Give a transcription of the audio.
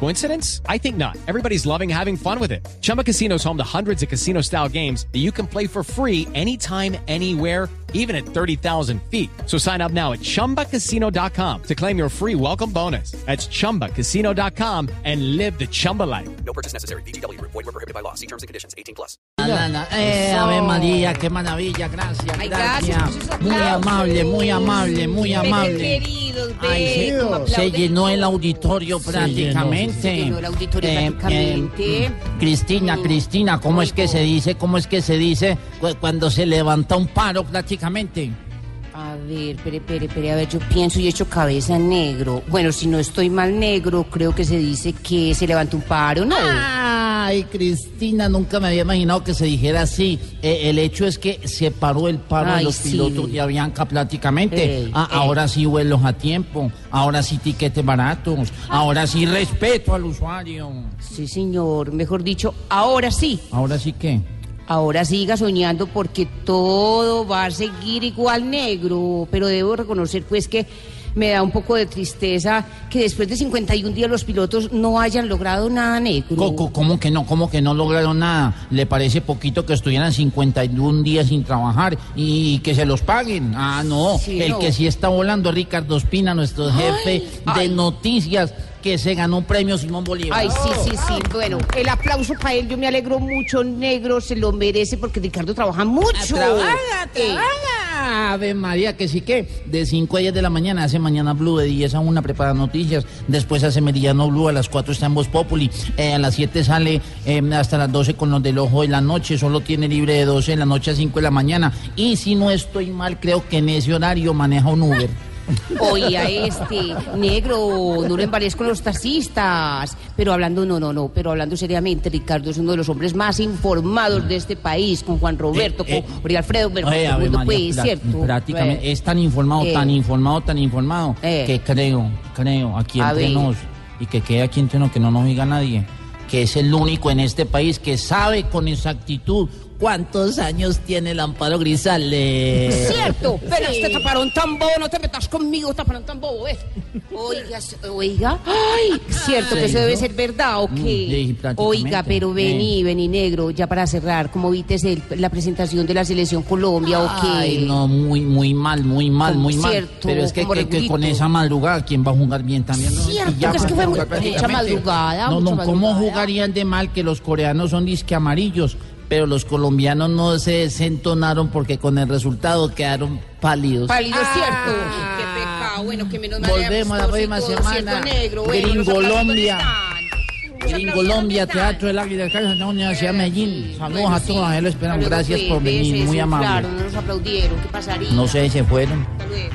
Coincidence? I think not. Everybody's loving having fun with it. Chumba Casino is home to hundreds of casino style games that you can play for free anytime, anywhere, even at 30,000 feet. So sign up now at chumbacasino.com to claim your free welcome bonus. That's chumbacasino.com and live the Chumba life. No purchase necessary. BGW. Void were prohibited by law. See terms and conditions. 18 plus. Na, na, Eh, Ave María, qué maravilla, gracias, Ay, gracias. gracias, Muy amable, muy amable, muy Pero amable. queridos, Ay, se, llenó el auditorio prácticamente. Se llenó el auditorio Eh, prácticamente. eh, Cristina. Cristina, ¿cómo es que se dice? ¿Cómo es que se dice cu- cuando se levanta un paro prácticamente? A ver, espere, espere, espere, a ver, yo pienso y echo cabeza negro. Bueno, si no estoy mal negro, creo que se dice que se levanta un paro, ¿no? Ay, Cristina, nunca me había imaginado que se dijera así. Eh, el hecho es que se paró el paro de Ay, los sí. pilotos de Avianca prácticamente. Ey, Ah, ey. Ahora sí vuelos a tiempo, ahora sí tiquetes baratos, ahora sí respeto al usuario. Sí, señor, mejor dicho, ahora sí. Ahora sí que... Ahora siga soñando porque todo va a seguir igual negro, pero debo reconocer pues que me da un poco de tristeza que después de 51 días los pilotos no hayan logrado nada negro. ¿Cómo que no? ¿Cómo que no lograron nada? ¿Le parece poquito que estuvieran 51 días sin trabajar y que se los paguen? Ah, no. Sí, el no. que sí está volando es Ricardo Espina, nuestro jefe de ay. noticias, que se ganó un premio Simón Bolívar. Ay, sí, sí, sí. Bueno, el aplauso para él, yo me alegro mucho, negro, se lo merece porque Ricardo trabaja mucho. Trabaja, Eh, trabaja. Ave María, que sí que de 5 a 10 de la mañana hace Mañana Blue, de 10 a 1 prepara noticias, después hace Meridiano Blue, a las 4 está en Voz Populi, eh, a las 7 sale eh, hasta las 12 con los del Ojo de la Noche, solo tiene libre de 12 de la noche a 5 de la mañana, y si no estoy mal, creo que en ese horario maneja un Uber. Oiga, este, negro, no lo embarques con los taxistas. Pero hablando, no, no, no, pero hablando seriamente, Ricardo es uno de los hombres más informados de este país, con Juan Roberto, Eh, eh, con María Alfredo, Oye, prá- ¿cierto? Prácticamente, Eh, es tan informado, eh. tan informado, tan informado, Eh. que creo, creo, aquí A entre nos, y que quede aquí entre nos, que no nos diga nadie, que es el único en este país que sabe con exactitud cuántos años tiene el Amparo Grisales. Cierto, pero este taparón tan bobo, no te metas conmigo, taparón tan bobo, ¿ves? Oiga, oiga, ay, cierto que eso debe ser verdad, ¿o Mm, sí, qué? Oiga, pero vení, vení, negro, ya para cerrar, ¿cómo viste el- la presentación de la selección Colombia, o qué? Ay, no, muy, muy mal, muy mal, muy mal. cierto, Pero es que, con esa madrugada, ¿quién va a jugar bien también? No, Cierto, Y ya que es que fue mucha madrugada, No, mucha no, ¿cómo jugarían de mal que los coreanos son disque amarillos? Pero los colombianos no se desentonaron porque con el resultado quedaron pálidos. Pálido, Ah. ¿cierto? Qué pecado, bueno, que menos mal Volvemos a la próxima semana. ¿cierto, negro? Bueno, Gringolombia. aplausos ¿dónde están? Gringolombia, Teatro del Águila Cali, la Universidad de Medellín. Saludos Bueno, a sí. todos, ahí lo esperamos. Hasta luego, Gracias por venir, muy amable. No nos aplaudieron, ¿qué pasaría? No sé, se fueron. Hasta luego.